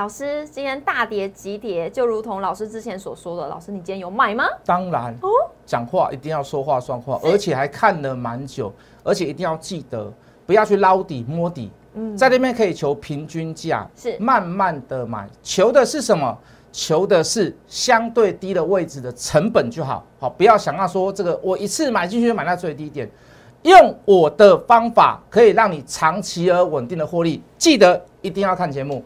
老师今天大跌急跌，就如同老师之前所说的，老师你今天有买吗？当然哦，讲话一定要说话算话，而且还看了蛮久，而且一定要记得不要去捞底摸底，嗯在那边可以求平均价，是慢慢的买，求的是什么？求的是相对低的位置的成本就好，好，不要想要说这个我一次买进去就买到最低点，用我的方法可以让你长期而稳定的获利，记得一定要看节目。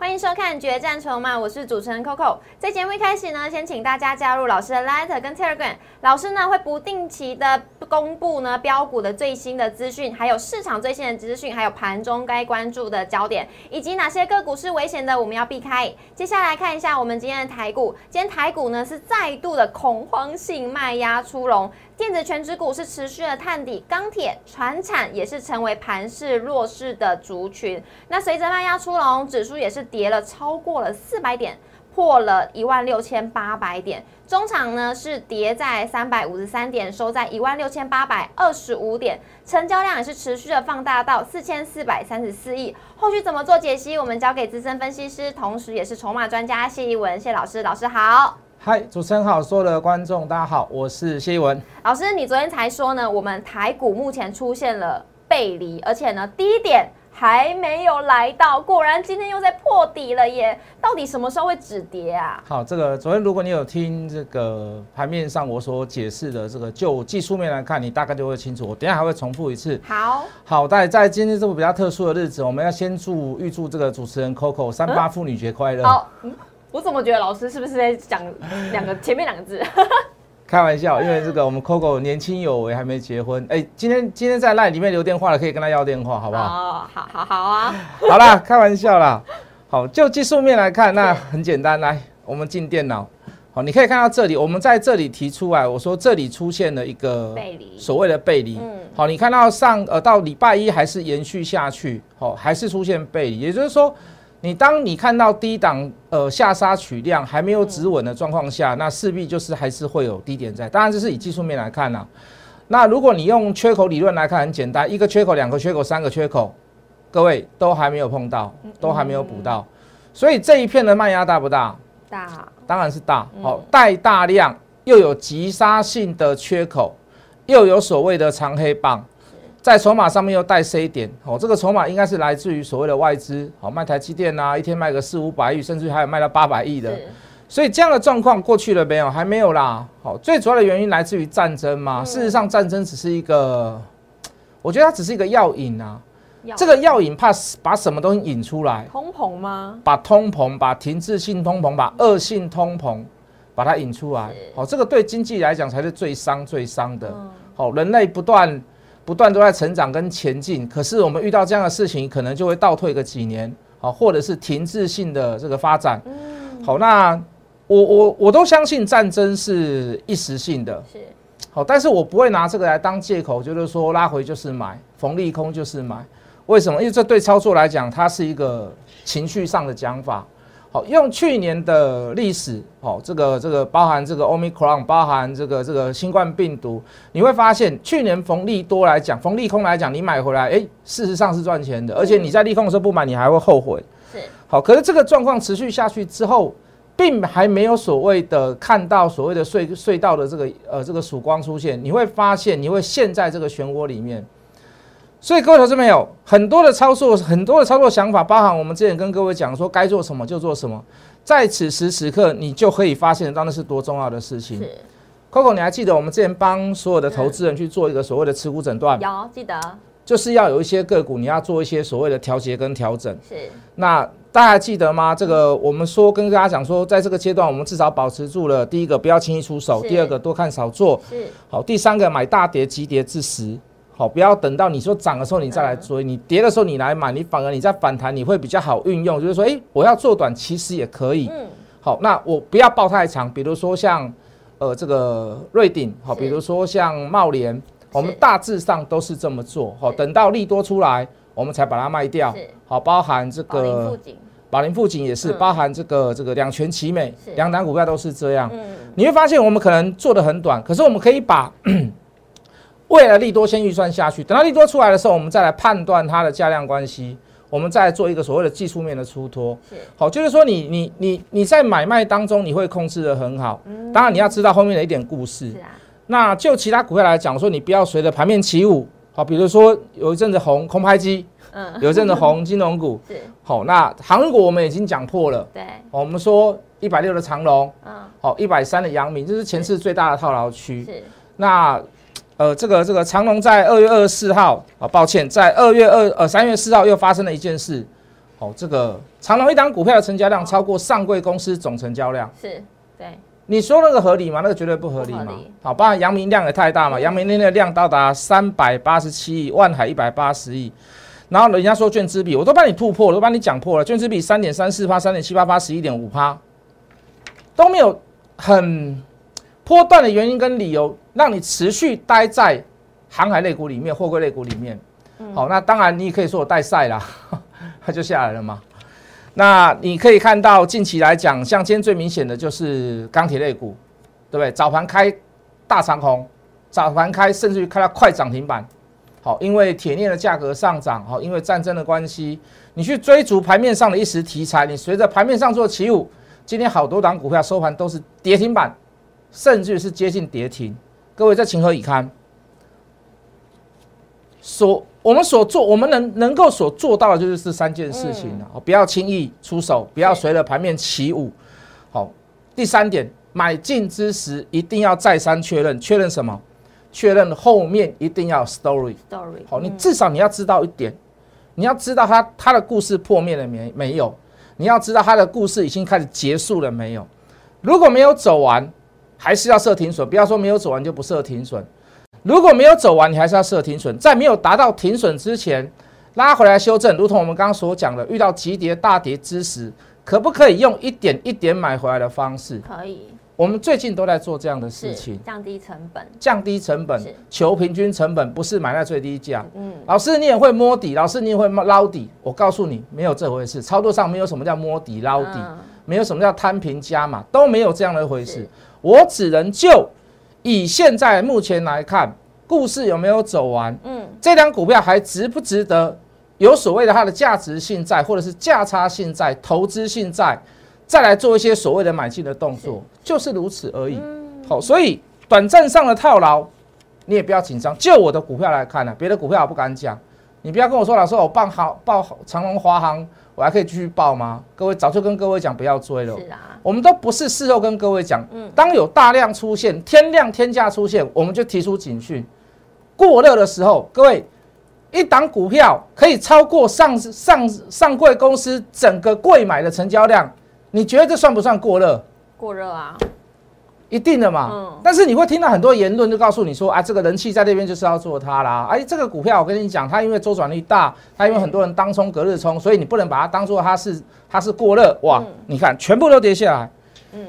欢迎收看《决战筹码》，我是主持人 Coco。在节目一开始呢，先请大家加入老师的 Light 跟 Telegram，老师呢会不定期的公布呢标股的最新的资讯，还有市场最新的资讯，还有盘中该关注的焦点，以及哪些个股是危险的，我们要避开。接下来看一下我们今天的台股，今天台股呢是再度的恐慌性卖压出笼。电子全指股是持续的探底，钢铁、船产也是成为盘势弱势的族群。那随着卖压出笼，指数也是跌了超过了四百点，破了一万六千八百点。中场呢是跌在三百五十三点，收在一万六千八百二十五点，成交量也是持续的放大到四千四百三十四亿。后续怎么做解析，我们交给资深分析师，同时也是筹码专家谢一文谢老师，老师好。嗨，主持人好，所有的观众大家好，我是谢一文老师。你昨天才说呢，我们台股目前出现了背离，而且呢低点还没有来到，果然今天又在破底了耶！到底什么时候会止跌啊？好，这个昨天如果你有听这个盘面上我所解释的这个，就技术面来看，你大概就会清楚。我等下还会重复一次。好，好，在在今天这个比较特殊的日子，我们要先祝预祝这个主持人 Coco 三八妇女节快乐。好。我怎么觉得老师是不是在讲两个前面两个字？开玩笑，因为这个我们 Coco 年轻有为，还没结婚。哎，今天今天在 LINE 里面留电话了，可以跟他要电话，好不好？哦，好好好啊。好啦，开玩笑啦。好，就技术面来看，那很简单。来，我们进电脑。好，你可以看到这里，我们在这里提出来，我说这里出现了一个背离，所谓的背离。嗯。好，你看到上呃到礼拜一还是延续下去，好，还是出现背离，也就是说。你当你看到低档呃下杀取量还没有止稳的状况下，那势必就是还是会有低点在。当然这是以技术面来看呐。那如果你用缺口理论来看，很简单，一个缺口、两个缺口、三个缺口，各位都还没有碰到，都还没有补到。所以这一片的卖压大不大？大，当然是大。好，带大量又有急杀性的缺口，又有所谓的长黑棒。在筹码上面又带 C 点，哦，这个筹码应该是来自于所谓的外资，哦卖台积电呐，一天卖个四五百亿，甚至还有卖到八百亿的，所以这样的状况过去了没有？还没有啦。好，最主要的原因来自于战争嘛。事实上，战争只是一个，我觉得它只是一个药引啊。这个药引怕把什么东西引出来？通膨吗？把通膨，把停滞性通膨，把恶性通膨，把它引出来。好，这个对经济来讲才是最伤、最伤的。好，人类不断。不断都在成长跟前进，可是我们遇到这样的事情，可能就会倒退个几年，好，或者是停滞性的这个发展。嗯，好，那我我我都相信战争是一时性的，是好，但是我不会拿这个来当借口，就是说拉回就是买，逢利空就是买。为什么？因为这对操作来讲，它是一个情绪上的讲法。好，用去年的历史，好，这个这个包含这个 Omicron，包含这个这个新冠病毒，你会发现去年逢利多来讲，逢利空来讲，你买回来，哎，事实上是赚钱的，而且你在利空的时候不买，你还会后悔。是，好，可是这个状况持续下去之后，并还没有所谓的看到所谓的隧隧道的这个呃这个曙光出现，你会发现你会陷在这个漩涡里面。所以各位投资朋友，很多的操作，很多的操作想法，包含我们之前跟各位讲说，该做什么就做什么，在此时此刻，你就可以发现到那是多重要的事情。，Coco，你还记得我们之前帮所有的投资人去做一个所谓的持股诊断？有，记得。就是要有一些个股，你要做一些所谓的调节跟调整。是。那大家还记得吗？这个我们说跟大家讲说，在这个阶段，我们至少保持住了第一个，不要轻易出手；第二个，多看少做。是。好，第三个，买大跌急跌至十。好，不要等到你说涨的时候你再来追，你跌的时候你来买，你反而你在反弹你会比较好运用。就是说，哎，我要做短其实也可以。嗯。好，那我不要抱太长，比如说像，呃，这个瑞鼎，好，比如说像茂联，我们大致上都是这么做。好，等到利多出来，我们才把它卖掉是。好，包含这个锦，宝林富锦也是，嗯包含这个这个两全其美，两档股票都是这样。嗯，你会发现我们可能做的很短，可是我们可以把未来利多先预算下去，等到利多出来的时候，我们再来判断它的价量关系，我们再来做一个所谓的技术面的出脱。是好，就是说你你你你在买卖当中你会控制的很好，嗯当然你要知道后面的一点故事是。啊，那就其他股票来讲，我说你不要随着盘面起舞。好，比如说有一阵子红空拍机，嗯，有一阵子红金融股。是，好，那航运股我们已经讲破了。对，我们说一百六的长隆，嗯，好一百三的阳明，这是前次最大的套牢区。是，那呃，这个这个长隆在二月二十四号啊，抱歉，在二月二呃三月四号又发生了一件事。哦，这个长隆一档股票的成交量超过上柜公司总成交量。是，对，你说那个合理吗？那个绝对不合理嘛理。好，不然阳明量也太大嘛，嗯阳明那的量到达三百八十七亿，万海一百八十亿。然后人家说券资比，我都帮你突破了，都帮你讲破了，券资比三点三四趴、三点七八趴、十一点五趴，都没有很波段的原因跟理由，让你持续待在航海类股里面、货柜类股里面。嗯好，那当然你也可以说我带赛啦，它 就下来了嘛。那你可以看到近期来讲，像今天最明显的就是钢铁类股，对不对？早盘开大长红，早盘开甚至于开到快涨停板。好，因为铁镍的价格上涨，好，因为战争的关系，你去追逐盘面上的一时题材，你随着盘面上做起舞，今天好多档股票收盘都是跌停板，甚至是接近跌停。各位，这情何以堪？所我们所做，我们能能够所做到的就是这三件事情了、哦不要轻易出手，不要随着盘面起舞。好，第三点，买进之时一定要再三确认，确认什么？确认后面一定要有 story。story，好，你嗯至少你要知道一点，你要知道他他的故事破灭了没没有？你要知道他的故事已经开始结束了没有？如果没有走完，还是要设停损，不要说没有走完就不设停损。如果没有走完，你还是要设停损，在没有达到停损之前，拉回来修正，如同我们刚刚所讲的，遇到急跌大跌之时，可不可以用一点一点买回来的方式？可以我们最近都在做这样的事情，降低成本，降低成本，求平均成本，不是买在最低价。嗯，老师，你也会摸底，老师你也会捞底。我告诉你，没有这回事。操作上没有什么叫摸底捞底，嗯没有什么叫摊平加码，都没有这样的一回事是。我只能就以现在目前来看，故事有没有走完，嗯，这张股票还值不值得有所谓的它的价值性在，或者是价差性在、投资性在，再来做一些所谓的买进的动作，就是如此而已。嗯好，所以短暂上的套牢，你也不要紧张。就我的股票来看呢、别的股票我不敢讲。你不要跟我说，老师，我报好报长隆、华航，我还可以继续报吗？各位早就跟各位讲不要追了。是啊，我们都不是事后跟各位讲，嗯当有大量出现、天量天价出现，我们就提出警讯。过热的时候，各位，一档股票可以超过上上上柜公司整个柜买的成交量，你觉得这算不算过热？过热啊，一定的嘛。嗯但是你会听到很多言论，就告诉你说啊，这个人气在那边就是要做它啦。哎，这个股票我跟你讲，它因为周转率大，它因为很多人当冲隔日冲，所以你不能把它当做它是它是过热哇。嗯你看全部都跌下来，嗯，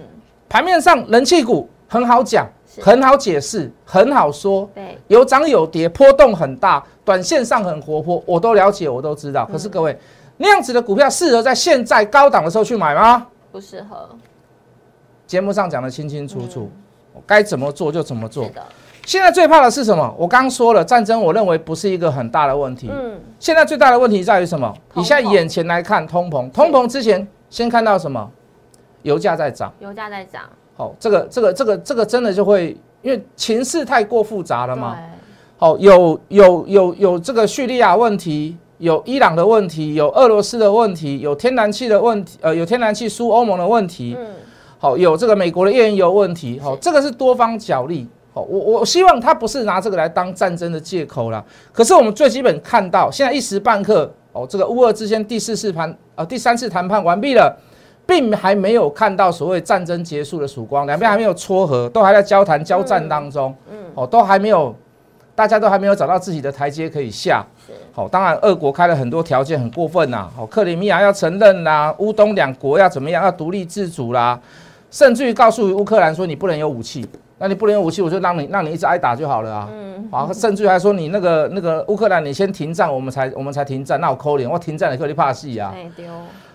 盘面上人气股很好讲，很好解释，很好说。对，有涨有跌，波动很大，短线上很活泼，我都了解，我都知道。可是各位，那样子的股票适合在现在高档的时候去买吗？不适合，节目上讲的清清楚楚，我该怎么做就怎么做现在最怕的是什么？我刚刚说了，战争我认为不是一个很大的问题。嗯，现在最大的问题在于什么？你现在眼前来看通膨，通膨之前先看到什么？油价在涨。油价在涨，好、这个这个这个这个真的就会，因为情势太过复杂了嘛。对，好、有有有有这个叙利亚问题，有伊朗的问题，有俄罗斯的问题，有天然气的问题，呃，有天然气输欧盟的问题。嗯，好，有这个美国的页岩油问题，好，是这个是多方角力。好，我我希望他不是拿这个来当战争的借口啦。可是我们最基本看到，现在一时半刻，哦，这个乌俄之间第四次谈，呃，第三次谈判完毕了，并还没有看到所谓战争结束的曙光，两边还没有撮合，都还在交谈交战当中，嗯，哦，都还没有，大家都还没有找到自己的台阶可以下。是，好，当然，俄国开了很多条件，很过分呐。好，克里米亚要承认啦，乌东两国要怎么样，要独立自主啦，甚至于告诉乌克兰说你不能有武器。那你不能有武器，我就让你让你一直挨打就好了啊。嗯，好，甚至还说你那个那个乌克兰，你先停战，我们才我们才停战，那我扣脸，我停战了，可你怕戏啊？丢。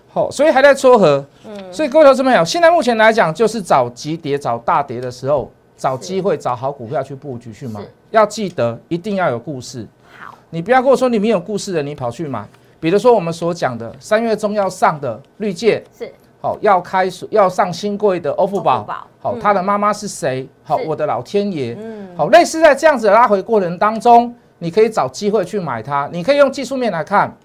好，所以还在撮合。嗯，所以各位投资朋友，现在目前来讲，就是找急跌、找大跌的时候，找机会、找好股票去布局去买。要记得一定要有故事。好，你不要跟我说你没有故事的，你跑去买。比如说我们所讲的三月中要上的绿界是。好，要开始要上新贵的欧付宝。好，他的妈妈是谁？好，我的老天爷。嗯。好，类似在这样子的拉回过程当中，你可以找机会去买它。你可以用技术面来看。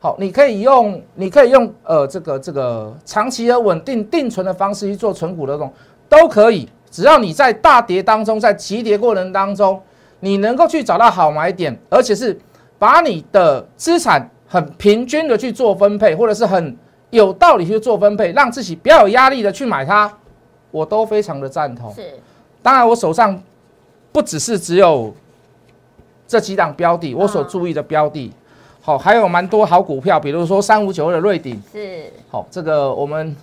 好，你可以用，你可以用，呃，这个这个长期的稳定定存的方式去做存股的这种，都可以。只要你在大跌当中，在急跌过程当中，你能够去找到好买点，而且是把你的资产很平均的去做分配，或者是很有道理去做分配，让自己不要有压力的去买它，我都非常的赞同。是，当然我手上不只是只有这几档标的，我所注意的标的。好，还有蛮多好股票，比如说三五九二的瑞鼎。是。好，这个我们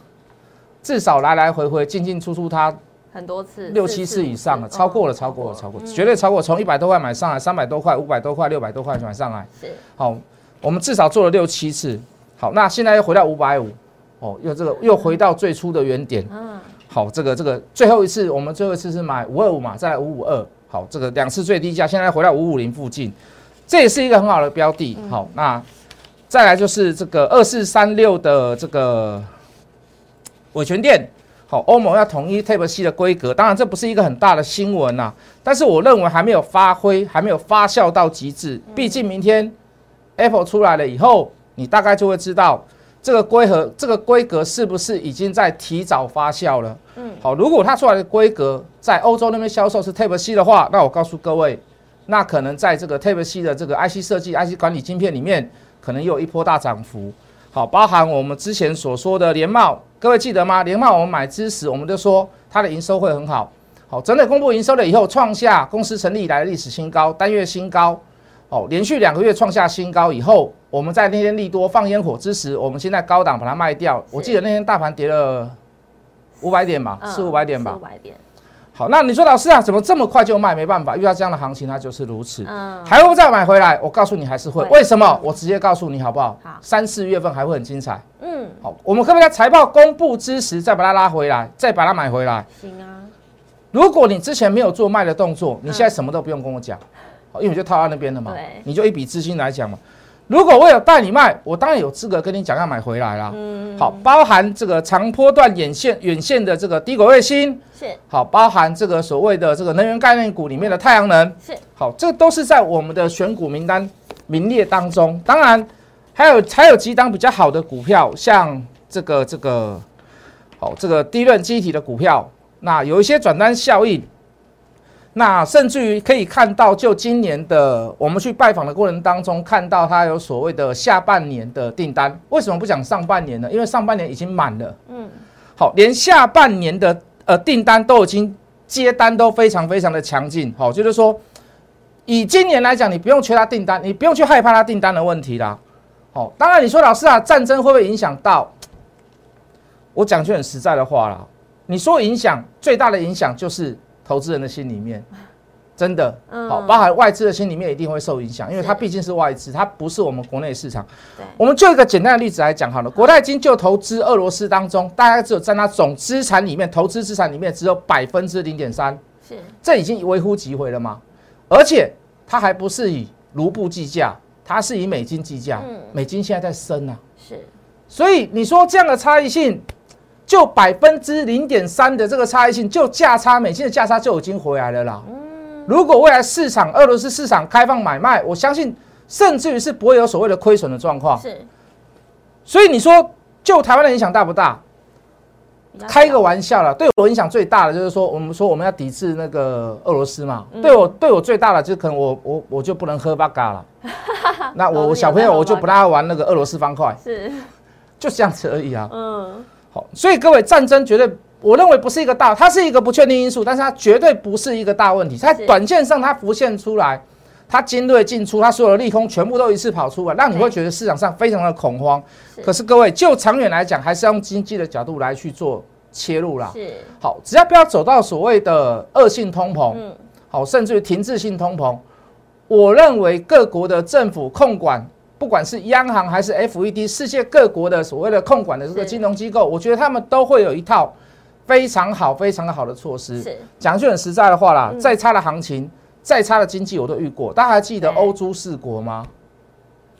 至少来来回回进进出出它很多次，六七次以上了，超过了，超过了，超过，绝对超过，从一百多块买上来，三百多块、五百多块、六百多块买上来，是。好，我们至少做了六七次，好，那现在又回到五百五，哦，又这个又回到最初的原点，嗯，好，这个这个最后一次我们最后一次是买五二五嘛，再来五五二，好，这个两次最低价，现在回到五五零附近。这也是一个很好的标的，好，那再来就是这个二四三六的这个伟权店，好，欧盟要统一 Type C 的规格，当然这不是一个很大的新闻呐，但是我认为还没有发挥，还没有发酵到极致，毕竟明天 Apple 出来了以后，你大概就会知道这个规格这个规格是不是已经在提早发酵了，嗯，好，如果它出来的规格在欧洲那边销售是 Type C 的话，那我告诉各位。那可能在这个 Type C 的这个 IC 设计、IC 管理晶片里面，可能又有一波大涨幅。好，包含我们之前所说的联茂，各位记得吗？联茂我们买之时，我们就说它的营收会很好。好，整体公布营收了以后，创下公司成立以来的历史新高，单月新高。哦，连续两个月创下新高以后，我们在那天利多放烟火之时，我们现在高档把它卖掉。我记得那天大盘跌了五百点吧，四五百点吧。五百点。好，那你说老师啊，怎么这么快就卖？没办法，遇到这样的行情，它就是如此。嗯，还会再买回来？我告诉你，还是会。为什么？我直接告诉你好不好？好，三四月份还会很精彩。嗯，好，我们可不可以在财报公布之时再把它拉回来，再把它买回来？行啊。如果你之前没有做卖的动作，你现在什么都不用跟我讲，好，因为就套在那边了嘛。你就一笔资金来讲嘛。如果我有带你卖，我当然有资格跟你讲要买回来啦。嗯，好，包含这个长波段远线远线的这个低轨卫星是好，包含这个所谓的这个能源概念股里面的太阳能是好，这都是在我们的选股名单名列当中。当然还有还有几档比较好的股票，像这个这个好这个低润机体的股票，那有一些转单效应。那甚至于可以看到，就今年的我们去拜访的过程当中，看到它有所谓的下半年的订单。为什么不讲上半年呢？因为上半年已经满了。嗯，好，连下半年的呃订单都已经接单都非常非常的强劲。好，就是说以今年来讲，你不用缺它订单，你不用去害怕它订单的问题啦。好，当然你说老师啊，战争会不会影响到？我讲句很实在的话啦，你说影响最大的影响就是。投资人的心里面，真的。好，包含外资的心里面一定会受影响，因为它毕竟是外资，它不是我们国内市场。我们就一个简单的例子来讲好了，国泰金就投资俄罗斯当中，大概只有占它总资产里面，投资资产里面只有百分之零点三，是。这已经微乎其微了吗？而且它还不是以卢布计价，它是以美金计价，美金现在在升啊，是，所以你说这样的差异性。就百分之零点三的这个差异性，就价差美金的价差就已经回来了啦。如果未来市场俄罗斯市场开放买卖，我相信甚至于是不会有所谓的亏损的状况。是。所以你说，就台湾的影响大不大？开个玩笑了。对我影响最大的就是说，我们说我们要抵制那个俄罗斯嘛。对我对我最大的就可能我我我就不能喝八嘎了。那我我小朋友我就不大玩那个俄罗斯方块。是。就这样子而已啊。嗯。所以各位，战争绝对，我认为不是一个大，它是一个不确定因素，但是它绝对不是一个大问题。在短线上，它浮现出来，它精锐进出，它所有的利空全部都一次跑出来，让你会觉得市场上非常的恐慌。可是各位，就长远来讲，还是要用经济的角度来去做切入啦。是，好，只要不要走到所谓的恶性通膨，嗯，好，甚至于停滞性通膨，我认为各国的政府控管，不管是央行还是 FED，世界各国的所谓的控管的这个金融机构，我觉得他们都会有一套非常好、非常好的措施。是，讲句很实在的话啦，嗯再差的行情，再差的经济我都遇过。大家还记得对欧洲四国吗？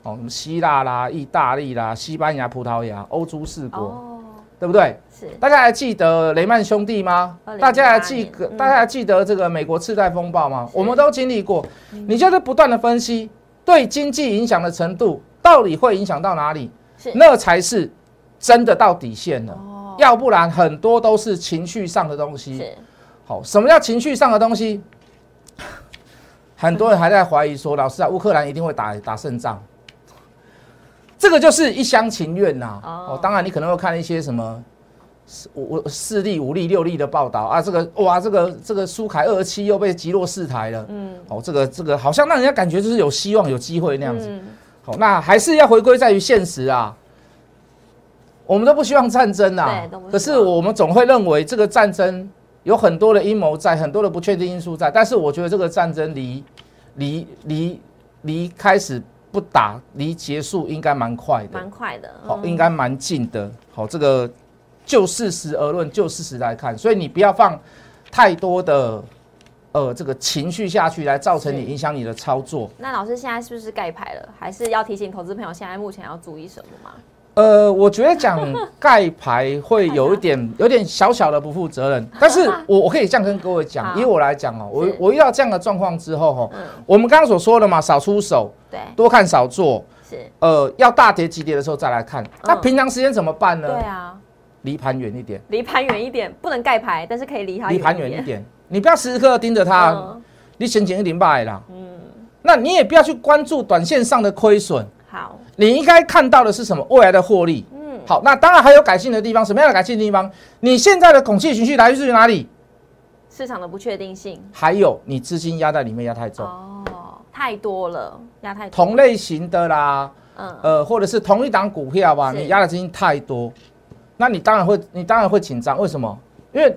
哦，什么希腊啦、意大利啦、西班牙、葡萄牙，欧洲四国，哦，对不对？是，大家还记得雷曼兄弟吗？大家还记大家还记得这个美国次贷风暴吗？我们都经历过。你就是不断的分析对经济影响的程度，到底会影响到哪里？是，那才是真的到底线了。哦，要不然很多都是情绪上的东西。好，什么叫情绪上的东西？很多人还在怀疑说，老师啊，乌克兰一定会打打胜仗。这个就是一厢情愿呐、哦哦，当然你可能会看一些什么四五五四例、五例、六例的报道啊，这个哇，这个这个苏凯二七又被击落四台了。嗯，哦，这个这个好像让人家感觉就是有希望、有机会那样子。嗯，好，那还是要回归在于现实啊。我们都不希望战争啊对都不希，望可是我们总会认为这个战争有很多的阴谋在，很多的不确定因素在。但是我觉得这个战争离离离离开始不打，离结束应该蛮快的，蛮快的，好，嗯应该蛮近的。好，这个就事实而论，就事实来看，所以你不要放太多的呃这个情绪下去，来造成你影响你的操作。那老师现在是不是盖牌了？还是要提醒投资朋友，现在目前要注意什么吗？呃，我觉得讲盖牌会有一点 有点小小的不负责任，但是 我我可以这样跟各位讲，好以我来讲哦，我我遇到这样的状况之后哦，嗯，我们刚刚所说的嘛，少出手，对，多看少做，是，呃，要大跌急跌的时候再来看。那平常时间怎么办呢对？啊，离盘远一点，离盘远一点，不能盖牌，但是可以离它离盘。远一点，你不要时时刻刻盯着它，嗯你先前一点败啦。嗯，那你也不要去关注短线上的亏损，好，你应该看到的是什么？未来的获利。嗯，好，那当然还有改进的地方。什么样的改进的地方？你现在的恐惧情绪来自于哪里？市场的不确定性还有你资金压在里面压太重，哦，太多了，压太多，同类型的啦，嗯，呃，或者是同一档股票吧，你压的资金太多，那你当然会，你当然会紧张。为什么？因为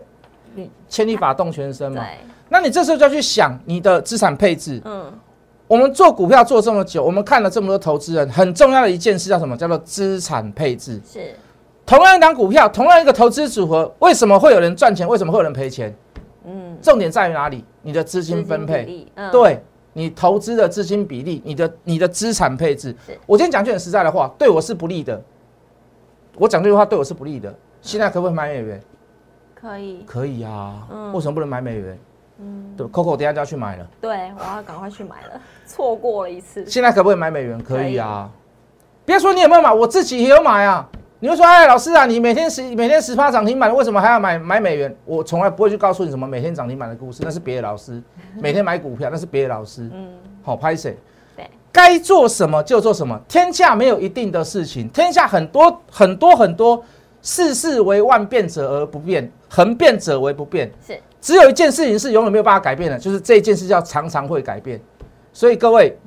你牵一发动全身嘛。对，那你这时候就要去想你的资产配置。嗯，我们做股票做这么久，我们看了这么多投资人，很重要的一件事叫什么？叫做资产配置。是，同样一档股票，同样一个投资组合，为什么会有人赚钱？为什么会有人赔钱？嗯，重点在于哪里？你的资金分配。嗯，对你投资的资金比例，你的你的资产配置。我今天讲句很实在的话，对我是不利的。我讲这句话对我是不利的。现在可不可以买美元？可以，可以啊。嗯为什么不能买美元？嗯，对，Coco 等一下就要去买了。对，我要赶快去买了，错过了一次，现在可不可以买美元？可以啊。别说你有没有买，我自己也有买啊。你会说，哎，老师啊，你每天十每天十趴涨停板，为什么还要买买美元？我从来不会去告诉你什么每天涨停板的故事，那是别的老师。每天买股票那是别的老师。嗯，好，拍谁？对，该做什么就做什么。天下没有一定的事情，天下很多很多很多，世事为万变者而不变，恒变者为不变。是，只有一件事情是永远没有办法改变的，就是这一件事叫常常会改变。所以各位，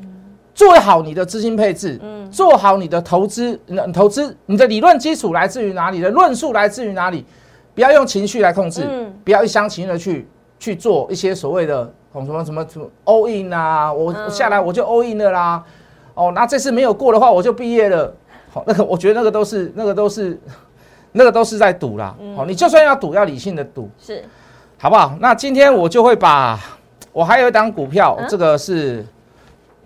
做好你的资金配置，嗯，做好你的投资，你的投资你的理论基础来自于哪里？你的论述来自于哪里？不要用情绪来控制，嗯不要一厢情愿的去去做一些所谓的哦什么什么什么 all in 啊，我下来我就 all in 了啦。哦，那这次没有过的话，我就毕业了。好，那个我觉得那个都是那个都是那个都是在赌啦。嗯好，你就算要赌，要理性的赌。是，好不好？那今天我就会把，我还有一档股票，嗯这个是，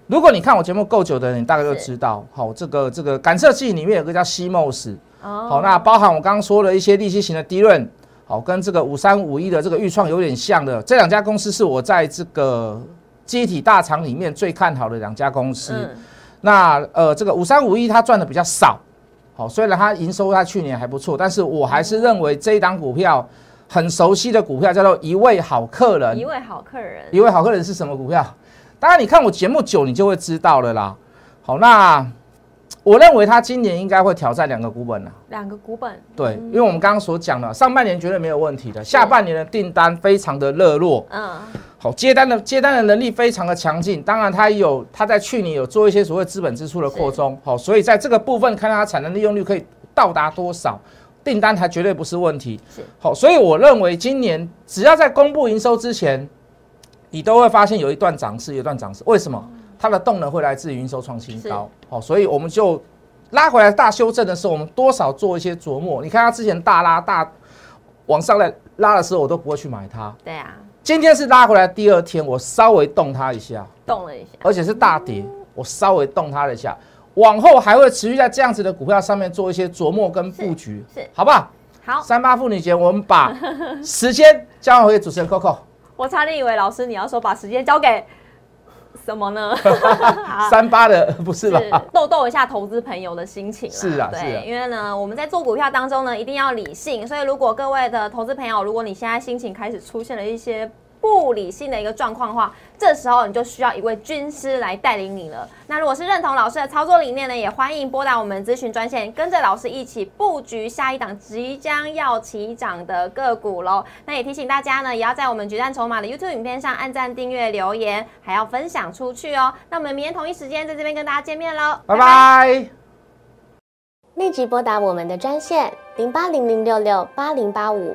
如果你看我节目够久的人，你大概就知道，好，这个这个感测器里面有个叫西莫斯，哦好，那包含我刚刚说的一些利息型的低润，好，跟这个五三五一的这个预创有点像的，这两家公司是我在这个机体大厂里面最看好的两家公司。嗯，那呃，这个五三五一它赚的比较少，好，虽然它营收它去年还不错，但是我还是认为这一档股票很熟悉的股票叫做一位好客人一。位好客人，一位好客人是什么股票？当然，你看我节目久，你就会知道了啦。好，那我认为它今年应该会挑战两个股本啦。两个股本，对，因为我们刚刚所讲的，上半年绝对没有问题的，下半年的订单非常的热络，嗯，好，接单的接单的能力非常的强劲。当然，它有它在去年有做一些所谓资本支出的扩充，好，所以在这个部分看它产能利用率可以到达多少，订单还绝对不是问题。是好，所以我认为今年只要在公布营收之前，你都会发现有一段涨势，有一段涨势。为什么？它的动能会来自于营收创新高。好，所以我们就拉回来大修正的时候，我们多少做一些琢磨。你看它之前大拉大往上来拉的时候，我都不会去买它。对啊，今天是拉回来第二天，我稍微动它一下，动了一下，而且是大跌，我稍微动它了一下。往后还会持续在这样子的股票上面做一些琢磨跟布局，是好不好？好，三八妇女节，我们把时间交回给主持人 Coco。我差点以为老师你要说把时间交给什么呢？三八的 不是吧？逗逗一下投资朋友的心情啦是啊是对，啊因为呢，我们在做股票当中呢，一定要理性，所以如果各位的投资朋友，如果你现在心情开始出现了一些不理性的一个状况的话，这时候你就需要一位军师来带领你了。那如果是认同老师的操作理念呢，也欢迎拨打我们咨询专线，跟着老师一起布局下一档即将要起涨的个股喽。那也提醒大家呢，也要在我们决战筹码的 YouTube 影片上按赞、订阅、留言，还要分享出去哦。那我们明天同一时间在这边跟大家见面喽，拜拜。立即拨打我们的专线零八零零六六八零八五